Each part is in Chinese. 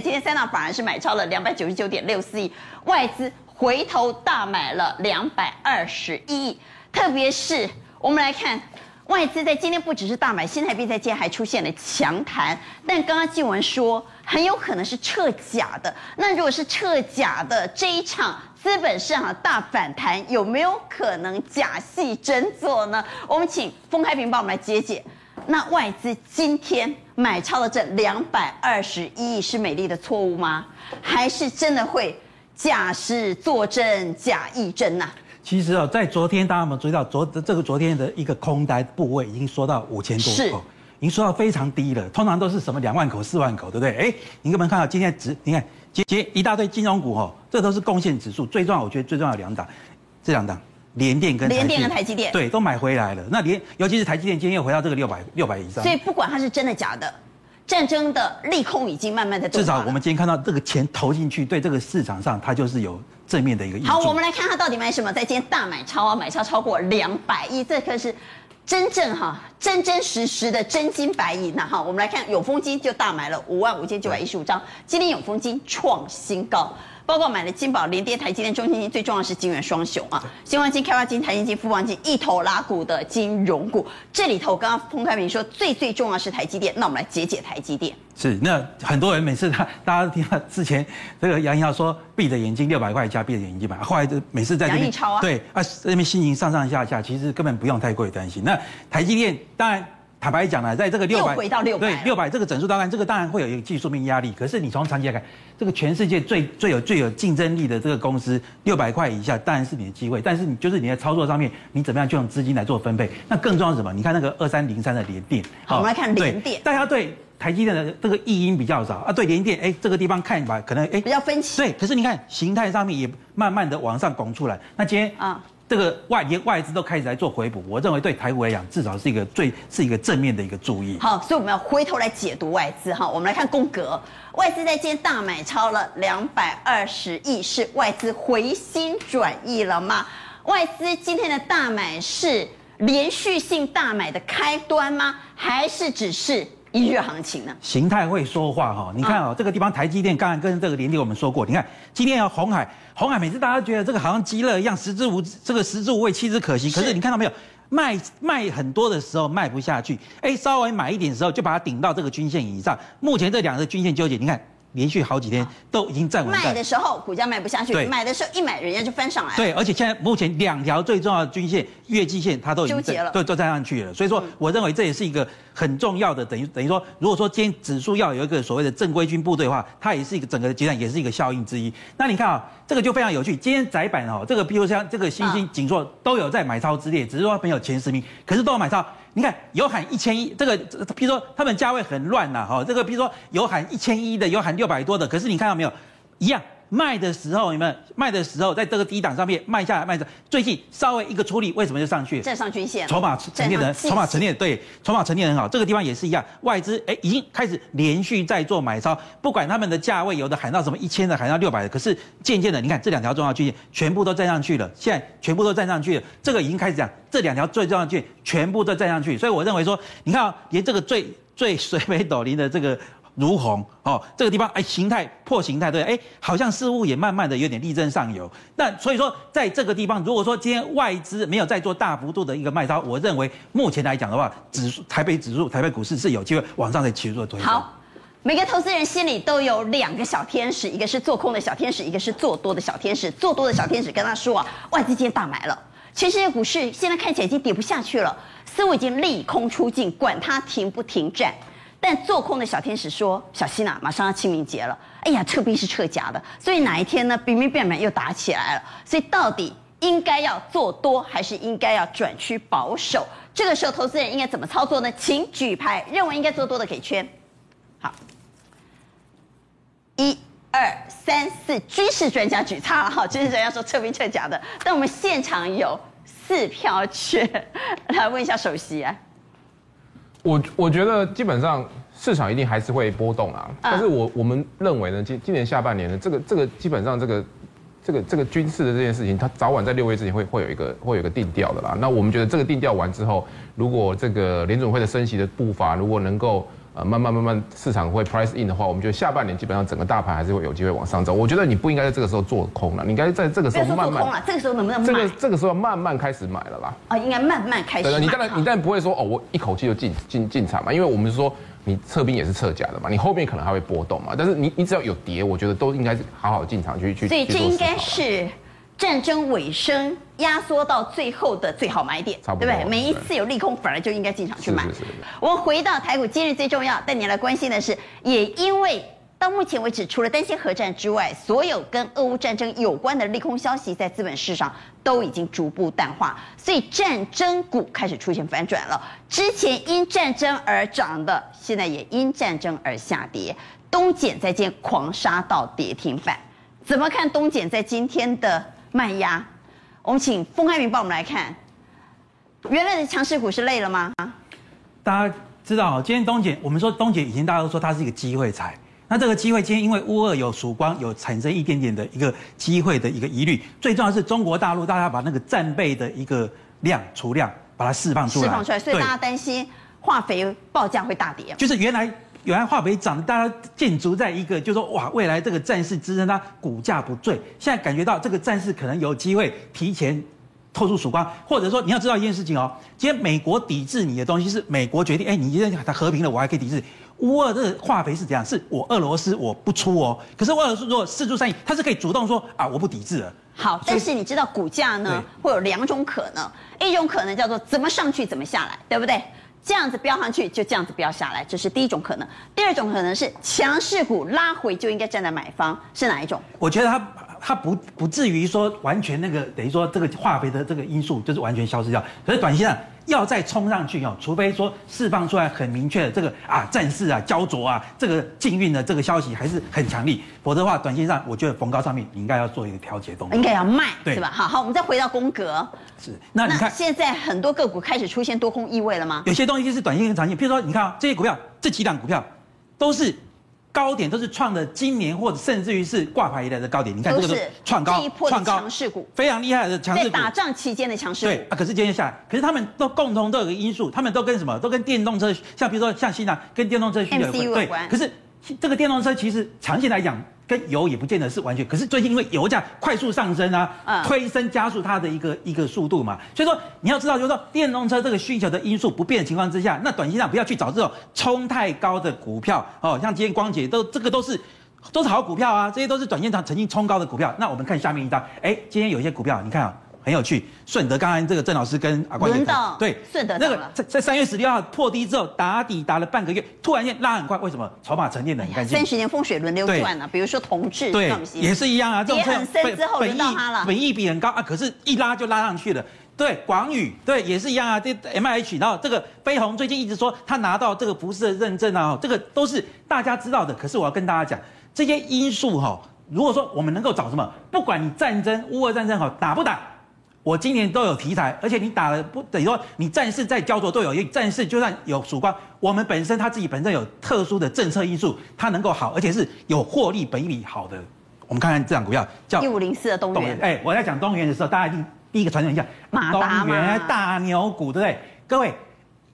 今天三大反而是买超了两百九十九点六四亿，外资回头大买了两百二十一亿。特别是我们来看，外资在今天不只是大买，新台币在今天还出现了强弹。但刚刚静文说，很有可能是撤假的。那如果是撤假的，这一场资本市场大反弹，有没有可能假戏真做呢？我们请丰开平帮我们来解解。那外资今天买超了这两百二十一亿，是美丽的错误吗？还是真的会假事作真，假亦真呐、啊？其实哦，在昨天，大家有没有注意到昨这个昨天的一个空单部位已经缩到五千多口，已经缩到非常低了。通常都是什么两万口、四万口，对不对？哎，你有没有看到今天指？你看，今天一大堆金融股哦，这都是贡献指数最重要。我觉得最重要的两档，这两档。联电跟联电跟台积电，对，都买回来了。那联，尤其是台积电，今天又回到这个六百六百以上。所以不管它是真的假的，战争的利空已经慢慢的。至少我们今天看到这个钱投进去，对这个市场上它就是有正面的一个意义。好，我们来看它到底买什么，在今天大买超啊，买超超过两百亿，这可是真正哈真真实实的真金白银呐哈。我们来看永丰金就大买了五万五千九百一十五张，今天永丰金创新高。包括买了金宝、联电、台积电、中信金，最重要的是金元双雄啊！新光金、开发金、台积金、富邦金一头拉股的金融股，这里头刚刚彭开明说最最重要是台积电，那我们来解解台积电。是，那很多人每次他大家都听到之前这个杨颖要说闭着眼睛六百块加闭着眼睛买，后来就每次在这边超啊，对啊，这边心情上上下下，其实根本不用太过于担心。那台积电当然。坦白讲呢，在这个六百，回到六百，对六百这个整数当然，这个当然会有一个技术面压力。可是你从长期来看，这个全世界最最有最有竞争力的这个公司，六百块以下当然是你的机会。但是你就是你在操作上面，你怎么样去用资金来做分配？那更重要是什么？你看那个二三零三的联电，好，我们来看联电。大家对台积电的这个异音比较少啊，对联电，哎，这个地方看吧，可能哎比较分歧。对，可是你看形态上面也慢慢的往上拱出来。那今天啊。这个外连外资都开始来做回补，我认为对台股来讲，至少是一个最是一个正面的一个注意。好，所以我们要回头来解读外资哈，我们来看宫格，外资在今天大买超了两百二十亿，是外资回心转意了吗？外资今天的大买是连续性大买的开端吗？还是只是？一月行情呢？形态会说话哈，你看哦，这个地方台积电刚才跟这个联电我们说过，你看今天要红海，红海每次大家觉得这个好像鸡肋一样，食之无这个食之无味，弃之可惜。可是你看到没有，卖卖很多的时候卖不下去，哎，稍微买一点的时候就把它顶到这个均线以上。目前这两个均线纠结，你看。连续好几天都已经站稳。卖的时候股价卖不下去，买的时候一买人家就翻上来。对，而且现在目前两条最重要的均线月季线它都已经纠结了，对，都站上去了。所以说，我认为这也是一个很重要的，等于等于说，如果说今天指数要有一个所谓的正规军部队的话，它也是一个整个阶段，也是一个效应之一。那你看啊，这个就非常有趣。今天窄板哦，这个比如像这个欣兴、景硕都有在买超之列，只是说没有前十名，可是都有买超。你看有喊一千一，这个比如说他们价位很乱呐，哈，这个比如说有喊一千一的，有喊六百多的，可是你看到没有，一样。卖的时候，你们卖的时候，在这个低档上面卖下来，卖的最近稍微一个出力，为什么就上去？站上均线，筹码沉淀的，筹码沉淀对，筹码沉淀很好。这个地方也是一样，外资哎已经开始连续在做买超，不管他们的价位，有的喊到什么一千的，喊到六百的，可是渐渐的，你看这两条重要均线全部都站上去了，现在全部都站上去了，这个已经开始讲这两条最重要的均线全部都站上去，所以我认为说，你看啊，连这个最最水尾斗林的这个。如虹哦，这个地方哎，形态破形态对，哎，好像似乎也慢慢的有点力争上游。那所以说，在这个地方，如果说今天外资没有再做大幅度的一个卖超，我认为目前来讲的话，指数台北指数、台北股市是有机会往上再起做推。好，每个投资人心里都有两个小天使，一个是做空的小天使，一个是做多的小天使。做多的小天使跟他说啊，外资今天大买了，全世界股市现在看起来已经跌不下去了，似乎已经利空出尽，管它停不停战。但做空的小天使说：“小心呐，马上要清明节了。哎呀，撤兵是撤假的，所以哪一天呢？兵兵变脸又打起来了。所以到底应该要做多，还是应该要转趋保守？这个时候投资人应该怎么操作呢？请举牌，认为应该做多的给圈。好，一、二、三、四，军事专家举叉了哈。军事专家说撤兵撤假的，但我们现场有四票圈，来问一下首席啊。”我我觉得基本上市场一定还是会波动啊，但是我我们认为呢，今今年下半年呢，这个这个基本上这个这个这个军事的这件事情，它早晚在六月之前会会有一个会有一个定调的啦。那我们觉得这个定调完之后，如果这个联准会的升息的步伐如果能够呃慢慢慢慢市场会 price in 的话，我们觉得下半年基本上整个大盘还是会有机会往上走。我觉得你不应该在这个时候做空了，你应该在这个时候慢慢。这个时候能不能？这个这个时候慢慢开始买了啦。啊、哦，应该慢慢开始买。对，你当然你当然不会说哦，我一口气就进进进场嘛，因为我们说你撤兵也是撤假的嘛，你后面可能还会波动嘛。但是你你只要有跌，我觉得都应该是好好进场去去。所以这应该是。战争尾声压缩到最后的最好买点，对不对？每一次有利空，反而就应该进场去买。我们回到台股，今日最重要，带你来关心的是，也因为到目前为止，除了担心核战之外，所有跟俄乌战争有关的利空消息，在资本市场都已经逐步淡化，所以战争股开始出现反转了。之前因战争而涨的，现在也因战争而下跌。东碱在今天狂杀到跌停板，怎么看东碱在今天的？卖压，我们请封开明帮我们来看，原来的强势股是累了吗？大家知道，今天东姐，我们说东姐以前大家都说它是一个机会财，那这个机会今天因为乌二有曙光，有产生一点点的一个机会的一个疑虑，最重要的是中国大陆大家把那个战备的一个量储量把它释放出来，释放出来，所以大家担心化肥报价会大跌，就是原来。原来化肥涨，大家建筑在一个，就是说哇，未来这个战事支撑它股价不坠。现在感觉到这个战事可能有机会提前透出曙光，或者说你要知道一件事情哦，今天美国抵制你的东西是美国决定，哎，你今天它和平了，我还可以抵制。乌俄这化肥是怎样？是我俄罗斯我不出哦，可是俄罗斯如果四出善意，它是可以主动说啊，我不抵制了。好，但是你知道股价呢会有两种可能，一种可能叫做怎么上去怎么下来，对不对？这样子飙上去，就这样子飙下来，这是第一种可能。第二种可能是强势股拉回就应该站在买方，是哪一种？我觉得它它不不至于说完全那个等于说这个化肥的这个因素就是完全消失掉，可是短期上。要再冲上去哦，除非说释放出来很明确的这个啊战事啊焦灼啊这个禁运的这个消息还是很强力，否则的话，短线上我觉得逢高上面你应该要做一个调节动作，应该要卖，对是吧？好好，我们再回到宫格，是那你看现在很多个股开始出现多空意味了吗？有些东西是短线跟长线，譬如说你看啊这些股票这几档股票都是。高点都是创的今年或者甚至于是挂牌以来的高点，你看这个是创高，创高强势股非常厉害的强势股，在打仗期间的强势股。对啊，可是今天下来，可是他们都共同都有个因素，他们都跟什么？都跟电动车，像比如说像新南跟电动车需求有关。对，可是这个电动车其实长期来讲。跟油也不见得是完全，可是最近因为油价快速上升啊，嗯、推升加速它的一个一个速度嘛，所以说你要知道，就是说电动车这个需求的因素不变的情况之下，那短期上不要去找这种冲太高的股票哦，像今天光姐都这个都是都是好股票啊，这些都是短线上曾经冲高的股票。那我们看下面一张，哎，今天有一些股票你看啊。很有趣，顺德刚才这个郑老师跟阿关也谈，对，顺德那个在在三月十六号破低之后打底打了半个月，突然间拉很快，为什么？筹码沉淀的很干净。三十年风水轮流转啊，比如说同志，对，也是一样啊。跌很深之后轮到他了，本益比很高啊，可是一拉就拉上去了。对，广宇对也是一样啊，这 M I H，然后这个飞鸿最近一直说他拿到这个福斯的认证啊，这个都是大家知道的。可是我要跟大家讲，这些因素哈，如果说我们能够找什么，不管你战争乌俄战争好打不打。我今年都有题材，而且你打了不等于说你战事在焦灼都有，因为战事就算有曙光，我们本身它自己本身有特殊的政策因素，它能够好，而且是有获利本益比好的。我们看看这档股票叫一五零四的东元。哎，我在讲东元的时候，大家一定第一个传承一下马达东元大牛股，对不对？各位，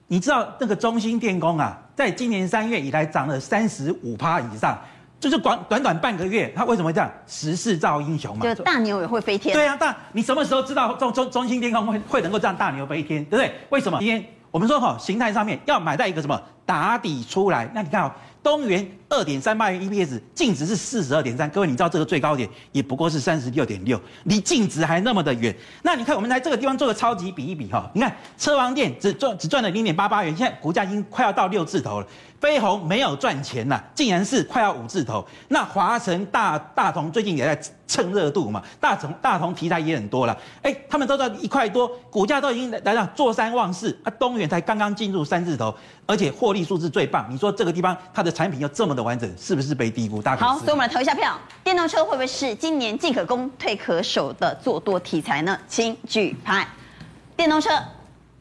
你知道那个中兴电工啊，在今年三月以来涨了三十五趴以上。就是短短短半个月，他为什么会这样？时势造英雄嘛。就大牛也会飞天。对啊，大你什么时候知道中中中心天空会会能够这样大牛飞天，对不对？为什么？今天我们说哈，形态上面要买在一个什么打底出来？那你看哦，东元二点三八元 EPS，净值是四十二点三。各位，你知道这个最高点也不过是三十六点六，离净值还那么的远。那你看我们在这个地方做个超级比一比哈，你看车王电只赚只赚了零点八八元，现在股价已经快要到六字头了。飞鸿没有赚钱呐、竟然是快要五字头。那华晨大大同最近也在蹭热度嘛，大同大同题材也很多了。哎，他们都在一块多，股价都已经来到坐山望四啊。东元才刚刚进入三字头，而且获利数字最棒。你说这个地方它的产品又这么的完整，是不是被低估？大家好，所以我们来投一下票。电动车会不会是今年进可攻退可守的做多题材呢？请举牌。电动车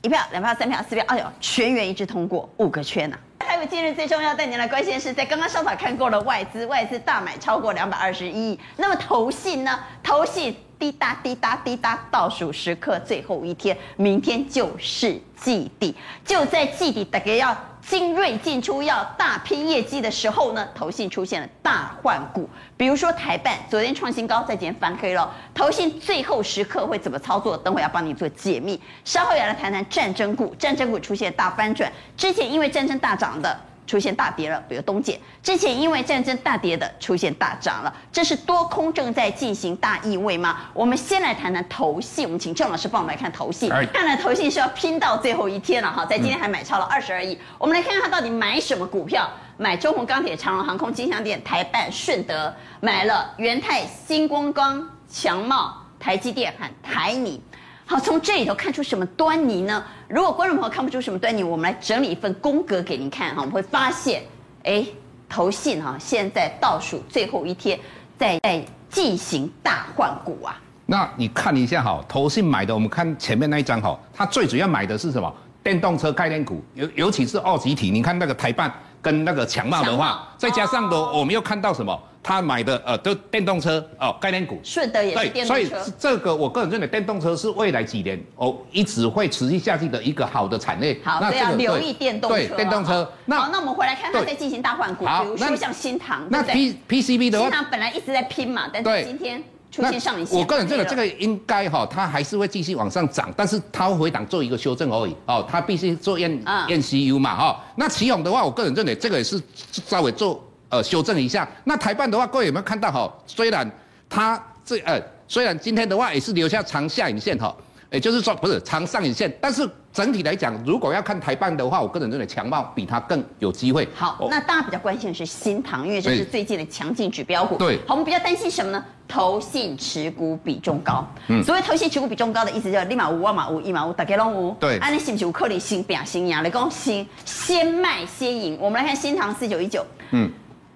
一票、两票、三票、四票，哎呦，全员一致通过，五个圈呐、啊。还有今日最重要带您来关心的是，在刚刚上场看过了外资，外资大买超过两百二十一亿。那么投信呢？投信滴答滴答滴答，倒数时刻最后一天，明天就是季底，就在季底，大家要精锐进出要大拼业绩的时候呢，投信出现了大换股。比如说台办昨天创新高，在今天翻黑了。投信最后时刻会怎么操作？等会要帮你做解密。稍后要来谈谈战争股，战争股出现大翻转，之前因为战争大涨的。出现大跌了，比如东碱，之前因为战争大跌的出现大涨了，这是多空正在进行大意味吗？我们先来谈谈投信，我们请郑老师帮我们来看投信。看来投信是要拼到最后一天了哈，在今天还买超了二十二亿。我们来看看他到底买什么股票？买中红钢铁、长荣航空、金像电、台办、顺德，买了元泰、新光钢、强茂、台积电和台泥。好，从这里头看出什么端倪呢？如果观众朋友看不出什么端倪，我们来整理一份宫格给您看哈。我们会发现，哎，投信哈，现在倒数最后一天，在在进行大换股啊。那你看一下哈，投信买的，我们看前面那一张哈，它最主要买的是什么？电动车概念股，尤尤其是二级体。你看那个台办跟那个强茂的话，再加上的，我们又看到什么？他买的呃，就电动车哦，概念股，顺德也是电动车。所以这个我个人认为，电动车是未来几年哦一直会持续下去的一个好的产业。好，那这样留意电动车。对，电动车。那好，那我们回来看它在进行大换股，比如说像新塘，那 P P C B 的话，新唐本来一直在拼嘛，但是今天出现上影线。我个人认为这个应该哈，它还是会继续往上涨，但是它会回档做一个修正而已哦，它必须做验验 C U 嘛哈。那奇勇的话，我个人认为这个也是稍微做。呃，修正一下。那台办的话，各位有没有看到哈？虽然它这呃，虽然今天的话也是留下长下影线哈，也就是说不是长上影线，但是整体来讲，如果要看台办的话，我个人认为强茂比它更有机会。好，哦、那大家比较关心的是新塘，因为这是最近的强劲指标股。对。好，我们比较担心什么呢？投信持股比重高。嗯。所谓投信持股比重高的意思，就是立马五、万马五、一马五，大家拢五。对。啊，你是不是有可能先拼先赢？你讲先先卖先赢。我们来看新塘四九一九。嗯。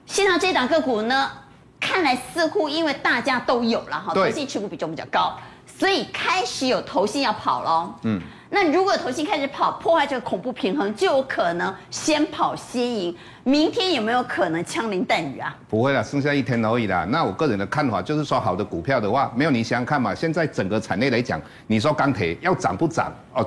新唐这档个股呢，看来似乎因为大家都有了哈，投信持股比重比较高，所以开始有投信要跑喽。嗯。那如果投信开始跑，破坏这个恐怖平衡，就有可能先跑先赢。明天有没有可能枪林弹雨啊？不会了，剩下一天而已啦。那我个人的看法就是说，好的股票的话，没有你想想看嘛。现在整个产业来讲，你说钢铁要涨不涨？哦，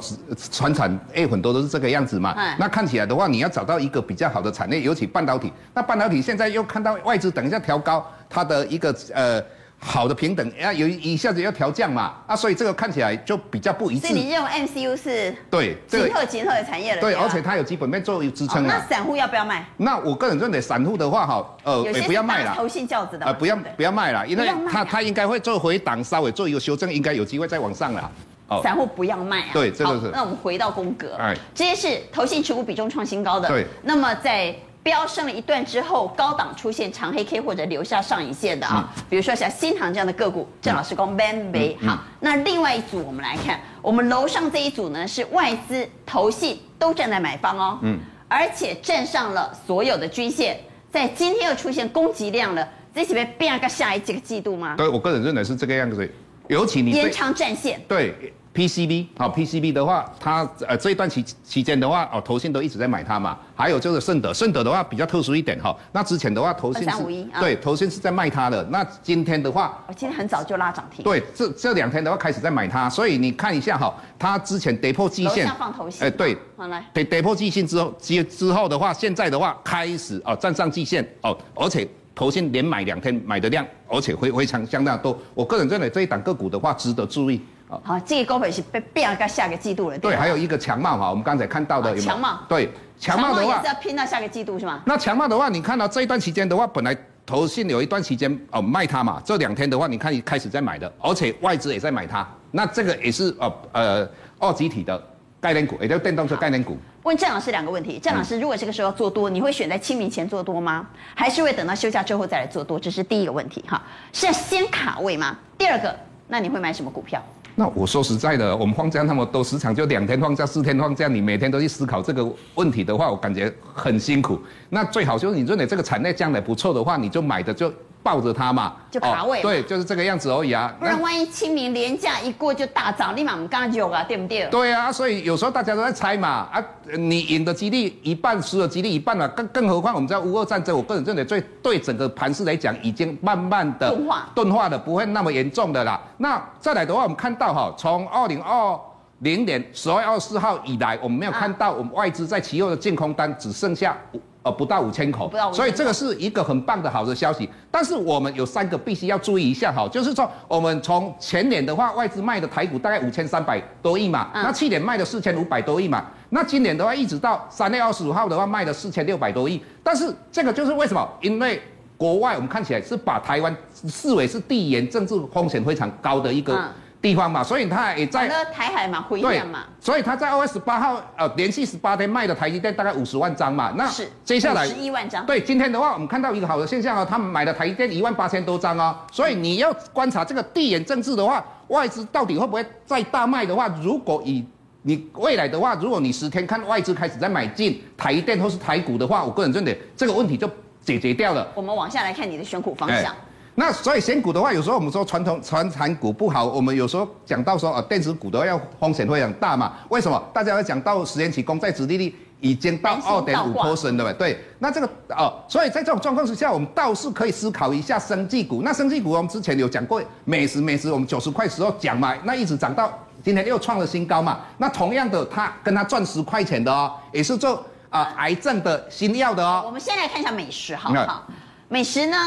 传产诶，很多都是这个样子嘛。嗯。那看起来的话，你要找到一个比较好的产业，尤其半导体。那半导体现在又看到外资等一下调高它的一个呃。好的平等，要有一下子要调降嘛，啊，所以这个看起来就比较不一致。所以你认为 MCU 是对极特极特的产业了？对，而且它有基本面作为支撑。那散户要不要卖？那我个人认为散户的话，哈，呃，也不要卖了。投信轿子的。呃，不要不要卖了，因为它它应该会做回档，稍微做一个修正，应该有机会再往上了。哦，散户不要卖啊。对，这个是。那我们回到宫格，哎，这些是投信持股比重创新高的。对。那么在。飙升了一段之后，高档出现长黑 K 或者留下上影线的啊，嗯、比如说像新航这样的个股，郑老师讲 man 没好。那另外一组我们来看，我们楼上这一组呢是外资、投信都站在买方哦，嗯，而且站上了所有的均线，在今天又出现攻击量了，这是被变个下一几个季度吗？对，我个人认为是这个样子，尤其你延长战线，对。PCB 好，PCB 的话，它呃这一段期期间的话，哦，投信都一直在买它嘛。还有就是顺德，顺德的话比较特殊一点哈。那之前的话，投信是，对，投信是在卖它的。那今天的话，今天很早就拉涨停。对，这这两天的话开始在买它，所以你看一下哈，它之前跌破季线，放投信，哎，对，好来，跌跌破季线之后，之之后的话，现在的话开始哦站上季线哦，而且投信连买两天买的量，而且非非常相当多。我个人认为这一档个股的话值得注意。好，这个高配是被变到下个季度了。对，还有一个强茂哈，我们刚才看到的有？强茂。对，强茂的话也是要拼到下个季度是吗？那强茂的话，你看到这一段期间的话，本来投信有一段期间哦卖它嘛，这两天的话，你看开始在买的，而且外资也在买它。那这个也是呃呃二级体的概念股，也就是电动车概念股。问郑老师两个问题，郑老师如果这个时候做多，你会选在清明前做多吗？还是会等到休假之后再来做多？这是第一个问题哈，是要先卡位吗？第二个，那你会买什么股票？那我说实在的，我们放假那么多，时常就两天放假、四天放假，你每天都去思考这个问题的话，我感觉很辛苦。那最好就是你认为这个产业将来不错的话，你就买的就。抱着它嘛，就卡位、哦，对，就是这个样子而已啊。不然万一清明连假一过就大涨，立马我们刚刚就啊，对不对？对啊，所以有时候大家都在猜嘛，啊，你赢的几率一半，输的几率一半了、啊，更更何况我们在乌俄战争，我个人认为最对整个盘势来讲，已经慢慢的钝化，钝化的不会那么严重的啦。那再来的话，我们看到哈，从二零二零年十二月二十四号以来，我们没有看到我们外资在期货的净空单只剩下五呃不到五千口，所以这个是一个很棒的好的消息。但是我们有三个必须要注意一下哈，就是说我们从前年的话，外资卖的台股大概五千三百多亿嘛，那去年卖的四千五百多亿嘛，那今年的话一直到三月二十五号的话卖的四千六百多亿，但是这个就是为什么？因为国外我们看起来是把台湾视为是地缘政治风险非常高的一个。地方嘛，所以他也在台海嘛，回应嘛，所以他在二月十八号呃连续十八天卖的台积电大概五十万张嘛，那是接下来十一万张。对，今天的话我们看到一个好的现象哦，他们买的台积电一万八千多张哦，所以你要观察这个地缘政治的话，外资到底会不会再大卖的话，如果以你未来的话，如果你十天看外资开始在买进台积电或是台股的话，我个人认为这个问题就解决掉了。我们往下来看你的选股方向。那所以选股的话，有时候我们说传统传产股不好，我们有时候讲到说啊，电子股的话要风险会很大嘛？为什么？大家要讲到十年期公债殖利率已经到二点五 percent 了，对。那这个哦，所以在这种状况之下，我们倒是可以思考一下生技股。那生技股我们之前有讲过，美食美食我们九十块时候讲嘛，那一直涨到今天又创了新高嘛。那同样的，它跟它赚十块钱的哦，也是做啊癌症的新药的哦。我们先来看一下美食好不好？美食呢？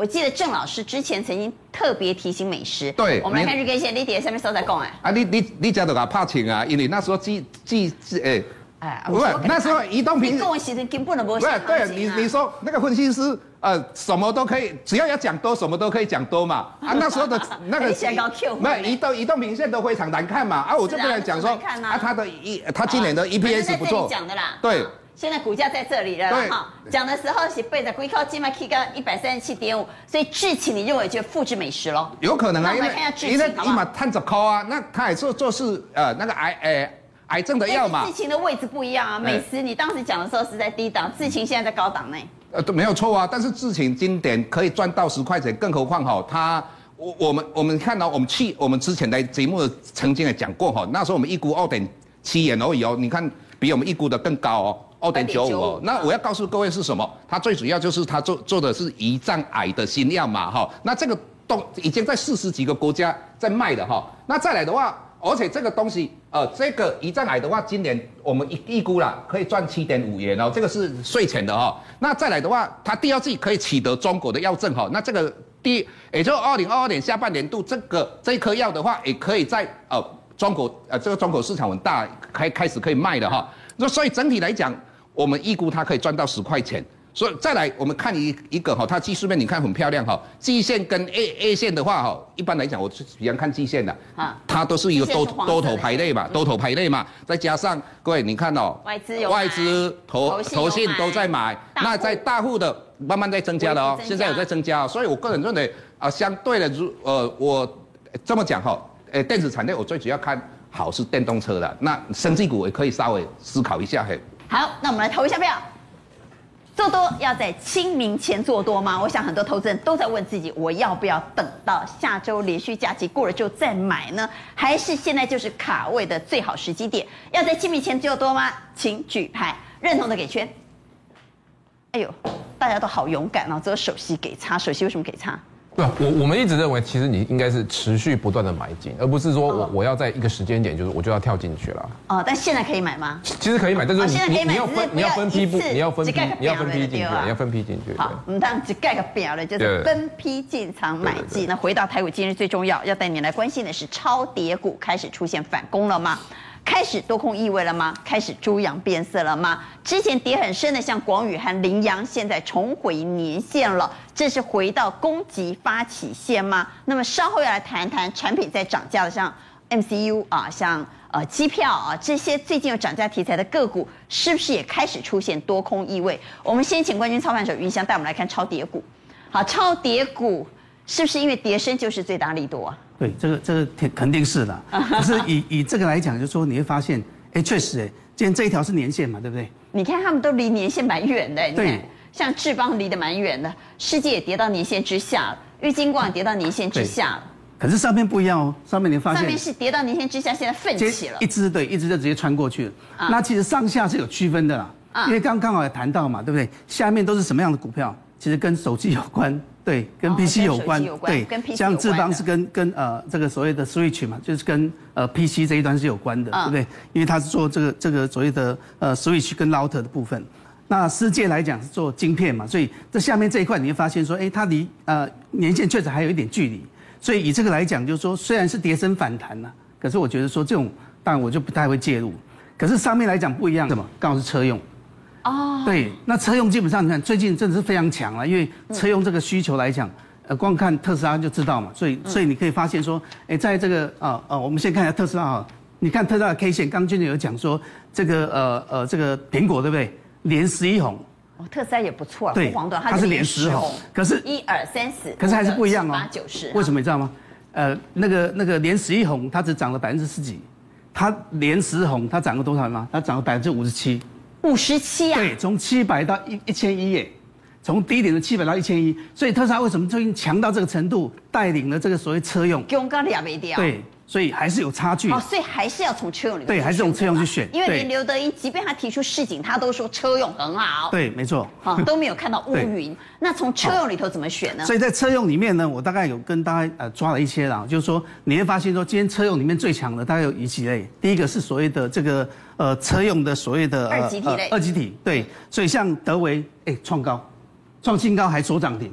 我记得郑老师之前曾经特别提醒美食。对，我们来看日 K 线，你底下下面收在讲哎。啊，你你你讲的个怕情啊，因为那时候记记记哎，哎，不是那时候移动平。跟我其实根本都不。不是，对你你说那个分析师呃什么都可以，只要要讲多什么都可以讲多嘛。啊，那时候的那个。没有移动移动平线都非常难看嘛。啊，我就不能讲说啊，他的一他今年的 EPS 不错。讲的啦。对。现在股价在这里了哈，讲的时候是背着龟靠金麦 K 个一百三十七点五，所以智勤你认为就复制美食喽？有可能啊，因为因为一嘛探着抠啊，那他也做做是呃那个癌呃癌症的药嘛。智勤的位置不一样啊，美食你当时讲的时候是在低档，智勤现在在高档内。呃都没有错啊，但是智勤今年可以赚到十块钱，更何况哈，他我我们我们看到我们去我们之前的节目曾经也讲过哈，那时候我们一估二点七元而已哦，你看比我们一估的更高哦。二点九五哦，那我要告诉各位是什么？它最主要就是它做做的是胰脏癌的新药嘛，哈。那这个东已经在四十几个国家在卖的哈。那再来的话，而且这个东西，呃，这个胰脏癌的话，今年我们预估了可以赚七点五元哦，这个是税前的哈。那再来的话，它第二季可以取得中国的药证哈。那这个第，也就二零二二年下半年度，这个这一颗药的话，也可以在呃中国呃这个中国市场很大，开开始可以卖的哈。那所以整体来讲。我们预估它可以赚到十块钱，所以再来我们看一一个哈，它技术面你看很漂亮哈，季线跟 A A 线的话哈，一般来讲我是比较看季线的，啊，它都是一个多多头排列嘛，多头排列嘛，再加上各位你看哦，外资有外资投投信都在买，那在大户的慢慢在增加了哦，现在有在增加，所以我个人认为啊，相对的如呃我这么讲哈，呃电子产业我最主要看好是电动车的，那生技股也可以稍微思考一下嘿。好，那我们来投一下票。做多要在清明前做多吗？我想很多投资人都在问自己，我要不要等到下周连续假期过了之后再买呢？还是现在就是卡位的最好时机点？要在清明前做多吗？请举牌，认同的给圈。哎呦，大家都好勇敢哦！这个首席给叉，首席为什么给叉？对，我我们一直认为，其实你应该是持续不断的买进，而不是说我我要在一个时间点，就是我就要跳进去了。哦，但现在可以买吗？其实可以买，但是你你你要分你要分批不，你要分批你要分批进去，你要分批进去。好，我们当只盖个表了，就是分批进场买进。那回到台股，今日最重要要带你来关心的是，超跌股开始出现反攻了吗？开始多空意味了吗？开始猪羊变色了吗？之前跌很深的像广宇和羚羊，现在重回年线了，这是回到攻击发起线吗？那么稍后要来谈谈产品在涨价的，像 MCU 啊，像呃机票啊这些最近有涨价题材的个股，是不是也开始出现多空意味？我们先请冠军操盘手云翔带我们来看超跌股。好，超跌股是不是因为跌升就是最大力度啊？对，这个这个肯肯定是的。可是以以这个来讲，就是说你会发现，哎，确实，哎，今天这一条是年线嘛，对不对？你看他们都离年线蛮远的，对你看，像智邦离得蛮远的，世界也跌到年线之下了，玉金光也跌到年线之下了。可是上面不一样哦，上面你发现，上面是跌到年线之下，现在奋起了，一支对，一支就直接穿过去了。啊、那其实上下是有区分的啦，啊、因为刚刚好也谈到嘛，对不对？下面都是什么样的股票？其实跟手机有关，对，跟 PC 有关，有关对，跟 PC 像智邦是跟跟呃这个所谓的 Switch 嘛，就是跟呃 PC 这一端是有关的，嗯、对不对？因为它是做这个这个所谓的呃 Switch 跟 Router 的部分。那世界来讲是做晶片嘛，所以这下面这一块你会发现说，哎，它离呃年限确实还有一点距离。所以以这个来讲，就是说虽然是跌升反弹呐，可是我觉得说这种当然我就不太会介入。可是上面来讲不一样，什么？刚好是车用。哦，对，那车用基本上你看最近真的是非常强了，因为车用这个需求来讲，呃，光看特斯拉就知道嘛，所以所以你可以发现说，哎，在这个啊啊，我们先看一下特斯拉啊，你看特斯拉的 K 线，刚俊有讲说这个呃呃这个苹果对不对？连十一红，哦，特斯拉也不错啊，对，它是连十红，可是一二三四，可是还是不一样哦，八九十，为什么你知道吗？呃，那个那个连十一红，它只涨了百分之十几，它连十红，它涨了多少吗？它涨了百分之五十七。五十七啊！对，从七百到一一千一耶，从低点的七百到一千一，所以特斯拉为什么最近强到这个程度，带领了这个所谓车用？刚刚俩没掉。对。所以还是有差距哦，所以还是要从车用里面对，还是从车用去选，因为连刘德英，即便他提出市井，他都说车用很好，对，没错，啊，都没有看到乌云。那从车用里头怎么选呢？所以在车用里面呢，我大概有跟大家呃抓了一些啦，就是说你会发现说，今天车用里面最强的大概有以几类，第一个是所谓的这个呃车用的所谓的二级体类，二级体，对，所以像德维哎创高，创新高还锁涨停，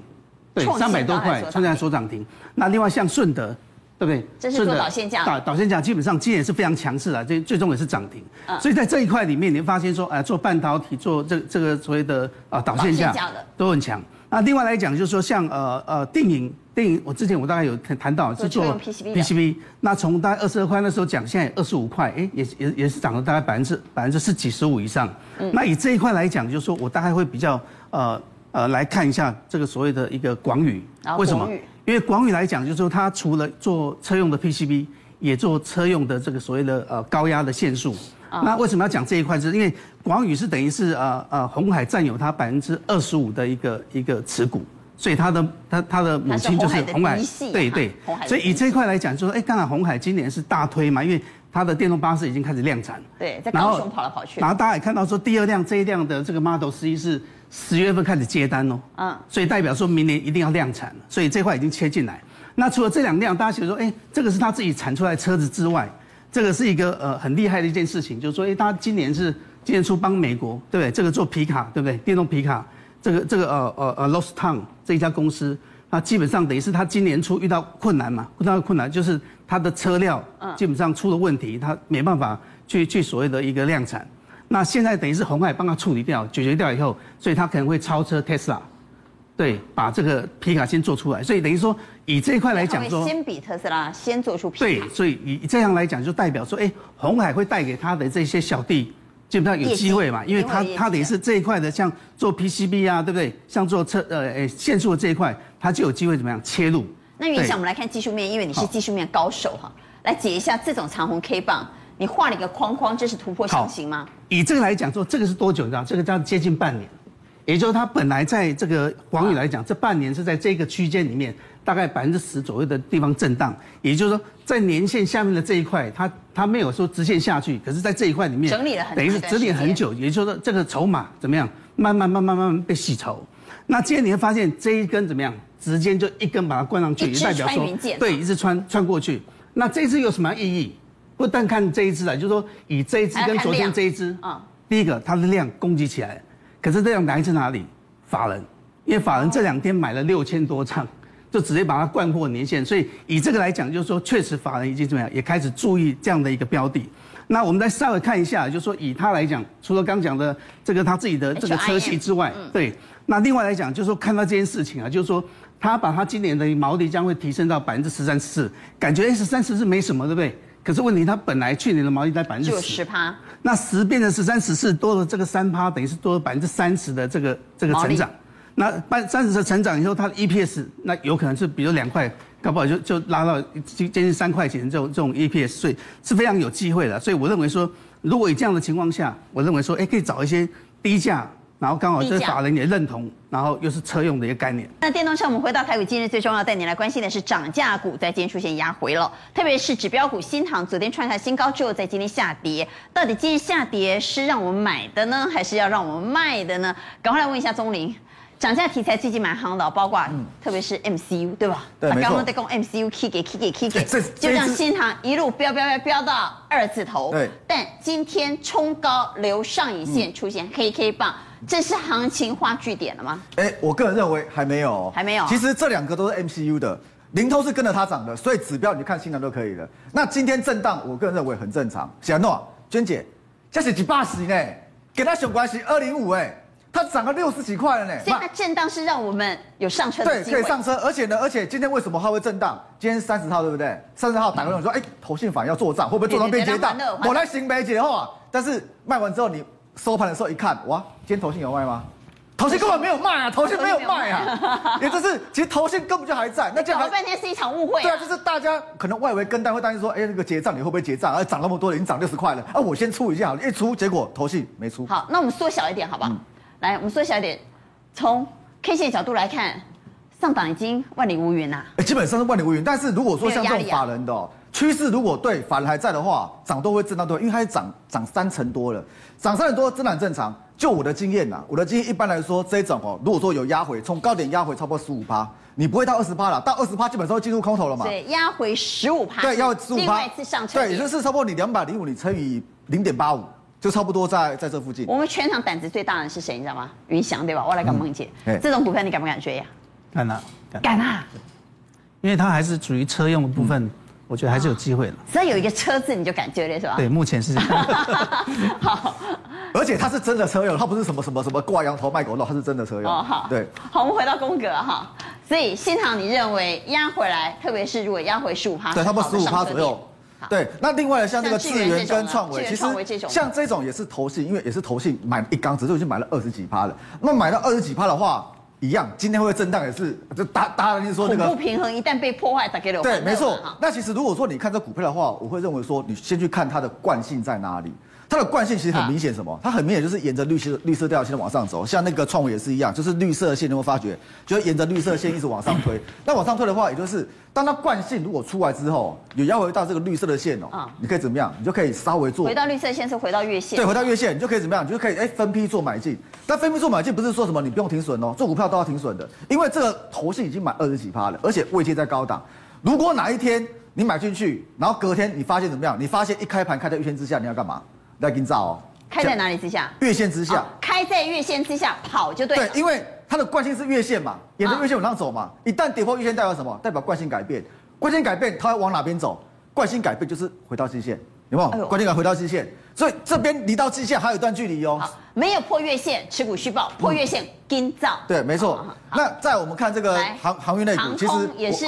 对，三百多块创新高锁涨停。那另外像顺德。对不对？这是做导线架，导导线架基本上今年是非常强势的，这最终也是涨停。嗯、所以在这一块里面，你会发现说，哎，做半导体，做这这个所谓的啊导线架都很强。那另外来讲，就是说像呃呃电影电影，我之前我大概有谈到是做 PCB PCB，那从大概二十二块那时候讲，现在二十五块，哎，也也也是涨了大概百分之百分之十几十五以上。嗯、那以这一块来讲，就是说我大概会比较呃呃来看一下这个所谓的一个广宇，为什么？因为广宇来讲，就是说它除了做车用的 PCB，也做车用的这个所谓的呃高压的线束。哦、那为什么要讲这一块？是因为广宇是等于是呃呃红海占有它百分之二十五的一个一个持股，所以它的它它的母亲就是红海。对对。所以以这一块来讲，就是说，哎，刚好红海今年是大推嘛，因为它的电动巴士已经开始量产。对，在高雄跑来跑去。然后大家也看到说，第二辆这一辆的这个 Model 3是。十月份开始接单哦，嗯，所以代表说明年一定要量产了，所以这块已经切进来。那除了这两辆，大家觉得说，哎，这个是他自己产出来的车子之外，这个是一个呃很厉害的一件事情，就是说，哎，他今年是今年初帮美国，对不对？这个做皮卡，对不对？电动皮卡，这个这个呃呃呃 Lordstown 这一家公司，那基本上等于是他今年初遇到困难嘛，遇到困难就是他的车料基本上出了问题，他没办法去去所谓的一个量产。那现在等于是红海帮他处理掉、解决掉以后，所以他可能会超车 Tesla，对，把这个皮卡先做出来。所以等于说，以这一块来讲说，先比特斯拉先做出皮卡。对，所以以这样来讲，就代表说，哎，红海会带给他的这些小弟，基本上有机会嘛，因为他他等于是这一块的，像做 PCB 啊，对不对？像做车呃诶线束的这一块，他就有机会怎么样切入？那云想我们来看技术面，因为你是技术面高手哈，来解一下这种长虹 K 棒。你画了一个框框，这是突破上行吗？以这个来讲说，这个是多久？你知道？这个叫接近半年，也就是，它本来在这个广宇来讲，这半年是在这个区间里面，大概百分之十左右的地方震荡。也就是说，在年线下面的这一块，它它没有说直线下去，可是在这一块里面整理了很，等于是整理很久。也就是说，这个筹码怎么样？慢慢慢慢慢慢被洗筹。那今天你会发现这一根怎么样？直接就一根把它灌上去，也代表说对，一直穿穿过去。那这次有什么意义？不但看这一支啊，就是说以这一支跟昨天这一支，啊，第一个它的量攻击起来，可是这样来自哪里？法人，因为法人这两天买了六千多张，就直接把它灌破年限，所以以这个来讲，就是说确实法人已经怎么样，也开始注意这样的一个标的。那我们再稍微看一下，就是说以他来讲，除了刚讲的这个他自己的这个车系之外，对，那另外来讲就是说看到这件事情啊，就是说他把他今年的毛利将会提升到百分之十三十四，感觉十三十四没什么，对不对？可是问题，它本来去年的毛利在百分之十趴，那十变成十三十四，多了这个三趴，等于是多了百分之三十的这个这个成长。那百三十的成长以后，它的 EPS 那有可能是比如两块，搞不好就就拉到接近三块钱这种这种 EPS，所以是非常有机会的。所以我认为说，如果以这样的情况下，我认为说，哎，可以找一些低价。然后刚好这法人也认同，然后又是车用的一个概念。那电动车，我们回到台股，今日最重要带你来关心的是涨价股在今天出现压回了，特别是指标股新塘，昨天创下新高之后，在今天下跌，到底今天下跌是让我们买的呢，还是要让我们卖的呢？赶快来问一下钟玲，涨价题材最近蛮夯的，包括特别是 MCU，对吧？对，没错。刚刚在讲 MCU K 给 K 给 K 给，就让新塘一路飙飙飙飙到二字头。对。但今天冲高留上影线，出现黑 K 棒，这是行情画句点了吗？哎，我个人认为还没有，还没有。其实这两个都是 MCU 的，零头是跟着它涨的，所以指标你就看新唐都可以了。那今天震荡，我个人认为很正常。小诺，娟姐，这是几八十呢？给它选关系二零五哎。它涨了六十几块了呢，所以它震荡是让我们有上车的。对，可以上车，而且呢，而且今天为什么它会震荡？今天三十号对不对？三十号打个电话说，哎、嗯，投信法要做账，会不会做账变结档？我来行没解话，但是卖完之后，你收盘的时候一看，哇，今天投信有卖吗？投信根本没有卖啊，投信没有卖啊，也就是其实投信根本就还在。那这样搞了半天是一场误会、啊。对啊，就是大家可能外围跟单会担心说，哎，那个结账你会不会结账？而涨那么多了，已经涨六十块了，啊，我先出一下好，一出结果投信没出。好，那我们缩小一点，好不好？嗯来，我们缩小一点，从 K 线角度来看，上档已经万里无云呐。基本上是万里无云。但是如果说像这种法人的趋势，如果对反而还在的话，涨都会震荡多，因为它涨涨三成多了，涨三成多真的很正常。就我的经验呐，我的经验一般来说，这种哦，如果说有压回，从高点压回超过十五趴，你不会到二十趴了，到二十趴基本上会进入空头了嘛。对，压回十五趴。对，要十五趴。另外一次上车。对，也就是差不多你两百零五，你乘以零点八五。就差不多在在这附近。我们全场胆子最大的是谁？你知道吗？云翔对吧？我来跟孟姐，嗯、这种股票你敢不敢追呀？敢啊，敢啊！因为它还是属于车用的部分，嗯、我觉得还是有机会的。只要有一个车字，你就敢追了是吧？对，目前是这样。好，而且它是真的车友，它不是什么什么什么挂羊头卖狗肉，它是真的车友。哦，好。对。好，我们回到宫格哈。所以新唐，你认为压回来，特别是如果压回十五趴，对，差不多十五趴左右。对，那另外的像这个智源跟创维，其实像这种也是投信，因为也是投信买一缸，只是已经买了二十几趴了。那么买到二十几趴的话，一样，今天会震荡也是，就大大家就是说那个不平衡，一旦被破坏，打给了对，没错。那其实如果说你看这股票的话，我会认为说，你先去看它的惯性在哪里。它的惯性其实很明显，什么？它很明显就是沿着绿色绿色调线往上走，像那个创维也是一样，就是绿色线，你会发觉，就沿着绿色线一直往上推。那往上推的话，也就是当它惯性如果出来之后，有要回到这个绿色的线哦，你可以怎么样？你就可以稍微做回到绿色线是回到月线，对，回到月线，你就可以怎么样？你就可以哎分批做买进。但分批做买进不是说什么你不用停损哦，做股票都要停损的，因为这个头信已经买二十几趴了，而且位阶在高档。如果哪一天你买进去，然后隔天你发现怎么样？你发现一开盘开在月线之下，你要干嘛？来给你照哦。开在哪里之下？月线之下。开在月线之下跑就对。对，因为它的惯性是月线嘛，沿着月线往上走嘛。一旦跌破月线，代表什么？代表惯性改变。惯性改变，它要往哪边走？惯性改变就是回到季线，有没有？惯性改回到季线，所以这边离到季线还有一段距离哦。没有破月线，持股续报；破月线，跟照。对，没错。那在我们看这个航航运类股，其实也是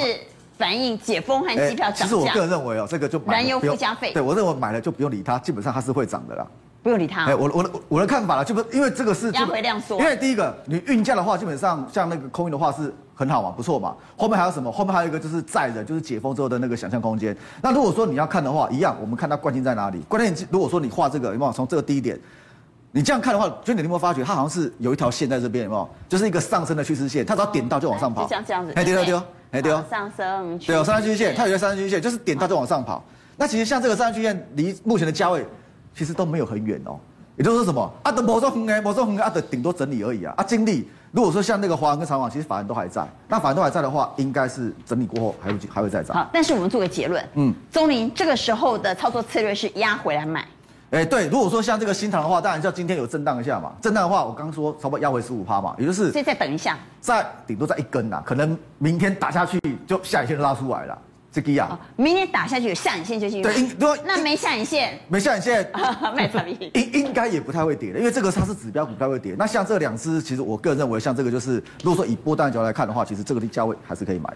反映解封和机票涨价。其实我个人认为哦，这个就燃油附加费。对，我认为买了就不用理它，基本上它是会涨的啦。不用理他。哎，我我的我的看法了，就不因为这个是压回量缩。因为第一个，你运价的话，基本上像那个空运的话是很好嘛，不错嘛。后面还有什么？后面还有一个就是载人，就是解封之后的那个想象空间。那如果说你要看的话，一样，我们看它惯性在哪里？关键如果说你画这个，有没有从这个低点，你这样看的话，就你有没有发觉它好像是有一条线在这边，有没有？就是一个上升的趋势线，它只要点到就往上跑。就像这样子。哎，对对对，哎对。上升。对哦，上升均线，它有一个上升均线，就是点到就往上跑。那其实像这个上升均线，离目前的价位其实都没有很远哦。也就是说什么啊？的某种横哎，某种横啊的顶多整理而已啊！啊，经理如果说像那个华航跟长网，其实法人都还在。那法人都还在的话，应该是整理过后还会还会再涨。好，但是我们做个结论，嗯，宗林这个时候的操作策略是压回来买。哎，对，如果说像这个新塘的话，当然叫今天有震荡一下嘛。震荡的话，我刚刚说差不多压回十五趴嘛，也就是。所以再等一下。再顶多再一根呐，可能明天打下去就下影线拉出来了。这个呀，明天打下去有下影线就进入。对，那没下影线，没下影线，卖产品应应该也不太会跌的，因为这个它是指标股，不太会跌。那像这两只，其实我个人认为，像这个就是，如果说以波段角度来看的话，其实这个的价位还是可以买。